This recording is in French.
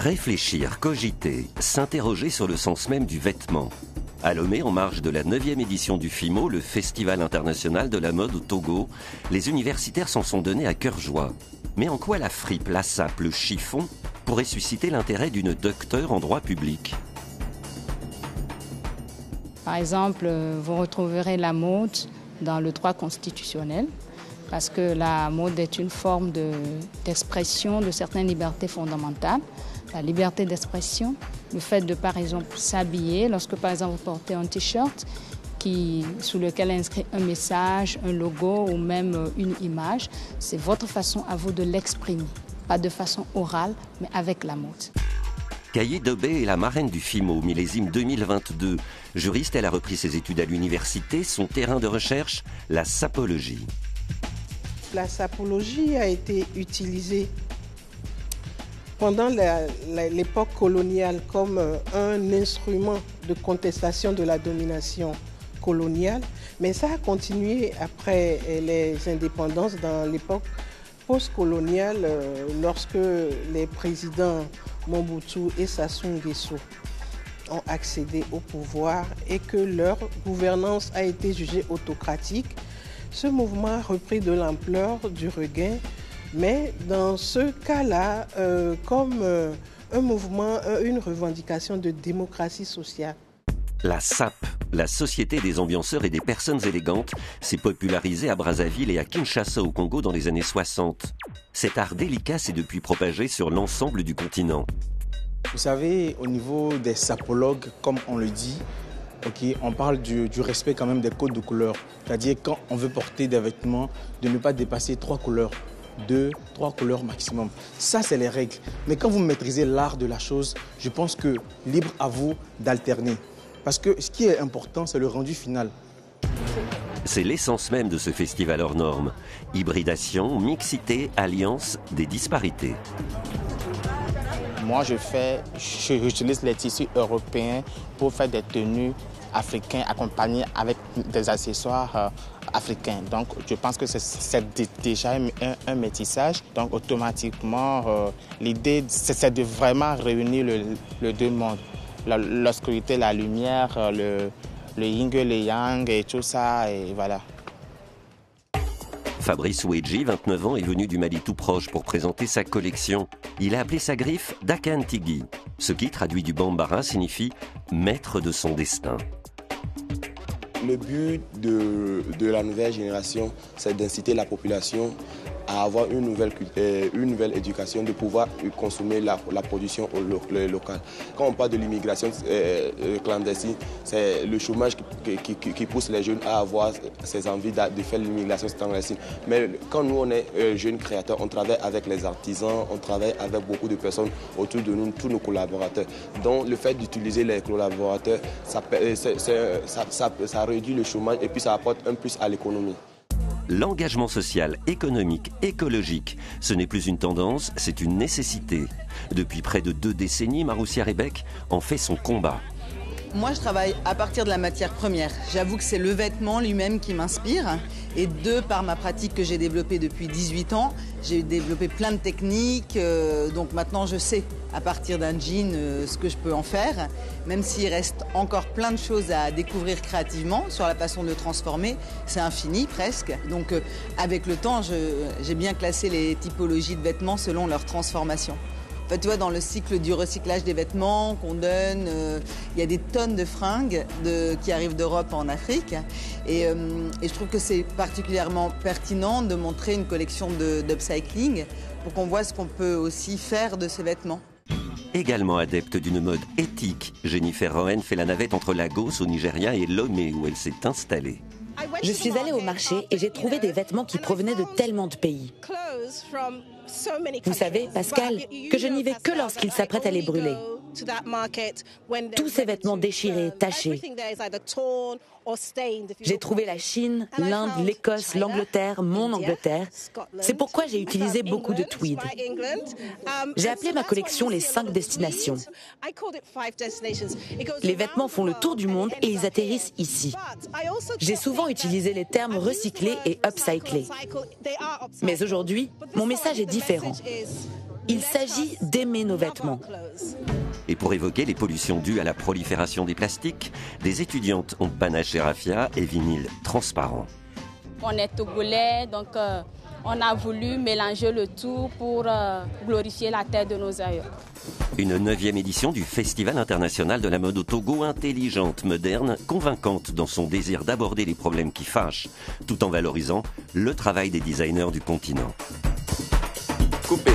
Réfléchir, cogiter, s'interroger sur le sens même du vêtement. À Lomé, en marge de la 9e édition du FIMO, le Festival international de la mode au Togo, les universitaires s'en sont donnés à cœur joie. Mais en quoi la fripe, la sape, le chiffon pourraient susciter l'intérêt d'une docteure en droit public? Par exemple, vous retrouverez la mode dans le droit constitutionnel, parce que la mode est une forme d'expression de certaines libertés fondamentales la liberté d'expression, le fait de, par exemple, s'habiller, lorsque, par exemple, vous portez un t-shirt qui, sous lequel est inscrit un message, un logo ou même euh, une image, c'est votre façon à vous de l'exprimer. Pas de façon orale, mais avec la mode. Caillé Dobé est la marraine du FIMO, millésime 2022. Juriste, elle a repris ses études à l'université. Son terrain de recherche, la sapologie. La sapologie a été utilisée pendant l'époque coloniale comme euh, un instrument de contestation de la domination coloniale, mais ça a continué après euh, les indépendances dans l'époque postcoloniale euh, lorsque les présidents Mobutu et Sassou Nguesso ont accédé au pouvoir et que leur gouvernance a été jugée autocratique. Ce mouvement a repris de l'ampleur du regain mais dans ce cas-là, euh, comme euh, un mouvement, euh, une revendication de démocratie sociale. La SAP, la Société des ambianceurs et des personnes élégantes, s'est popularisée à Brazzaville et à Kinshasa au Congo dans les années 60. Cet art délicat s'est depuis propagé sur l'ensemble du continent. Vous savez, au niveau des sapologues, comme on le dit, on parle du, du, respect quand même des codes de couleur. C'est-à-dire quand on veut porter des vêtements, de ne pas dépasser trois couleurs deux, trois couleurs maximum. Ça, c'est les règles. Mais quand vous maîtrisez l'art de la chose, je pense que libre à vous d'alterner. Parce que ce qui est important, c'est le rendu final. C'est l'essence même de ce festival hors norme. Hybridation, mixité, alliance, des disparités. Moi, je fais, j'utilise les tissus européens pour faire des tenues africains accompagnés avec des accessoires euh, africains. Donc je pense que c'est déjà un, métissage. Donc automatiquement, euh, l'idée, c'est de vraiment réunir le, deux mondes. L'obscurité, la, lumière, euh, le, le yin le yang et tout ça, et voilà. Fabrice Ouedji, 29 ans, est venu du Mali tout proche pour présenter sa collection. Il a appelé sa griffe Dakantigi, ce qui, traduit du bambara, signifie maître de son destin. Le but de, la nouvelle génération, c'est d'inciter la population à avoir une nouvelle, euh, une nouvelle éducation, de pouvoir consommer la, production locale. Quand on parle de l'immigration euh, euh, clandestine, c'est le chômage qui, pousse les jeunes à avoir ces envies de, faire l'immigration clandestine. Mais quand nous, on est jeunes créateurs, on travaille avec les artisans, on travaille avec beaucoup de personnes autour de nous, tous nos collaborateurs. Donc le fait d'utiliser les collaborateurs, ça réduit le chômage et puis ça apporte un plus à l'économie. L'engagement social, économique, écologique, ce n'est plus une tendance, c'est une nécessité. Depuis près de deux décennies, Maroussia Rebec en fait son combat. Moi, je travaille à partir de la matière première. J'avoue que c'est le vêtement lui-même qui m'inspire. Et deux, par ma pratique que j'ai développée depuis 18 ans, j'ai développé plein de techniques. Euh, donc maintenant, je sais à partir d'un jean euh, ce que je peux en faire. Même s'il reste encore plein de choses à découvrir créativement sur la façon de le transformer, c'est infini presque. Donc euh, avec le temps, j'ai bien classé les typologies de vêtements selon leur transformation tu vois, dans le cycle du recyclage des vêtements qu'on donne, euh, il y a des tonnes de fringues qui arrivent d'Europe en Afrique. Euh, et, je trouve que c'est particulièrement pertinent de montrer une collection d'upcycling pour qu'on voit ce qu'on peut aussi faire de ces vêtements. Également adepte d'une mode éthique, Jennifer Rowan fait la navette entre Lagos au Nigeria et Lomé où elle s'est installée. Je suis allée au marché et j'ai trouvé des vêtements qui provenaient de tellement de pays. Vous savez, Pascal, que je n'y vais que lorsqu'il s'apprête à les brûler. Tous ces vêtements déchirés, tachés. J'ai trouvé la Chine, l'Inde, l'Écosse, l'Angleterre, mon Angleterre. C'est pourquoi j'ai utilisé beaucoup de tweed. Um, j'ai appelé ma collection les cinq destinations. Les vêtements font le tour du monde et ils atterrissent ici. J'ai souvent utilisé les termes recyclés et upcyclés. Mais aujourd'hui, mon message est différent. Il s'agit d'aimer nos vêtements. Et pour évoquer les pollutions dues à la prolifération des plastiques, des étudiantes ont panaché raffia et vinyle transparent. On est togolais, donc euh, on a voulu mélanger le tout pour euh, glorifier la terre de nos aïeux. Une neuvième édition du Festival international de la mode au Togo, intelligente, moderne, convaincante dans son désir d'aborder les problèmes qui fâchent, tout en valorisant le travail des designers du continent. Coupé.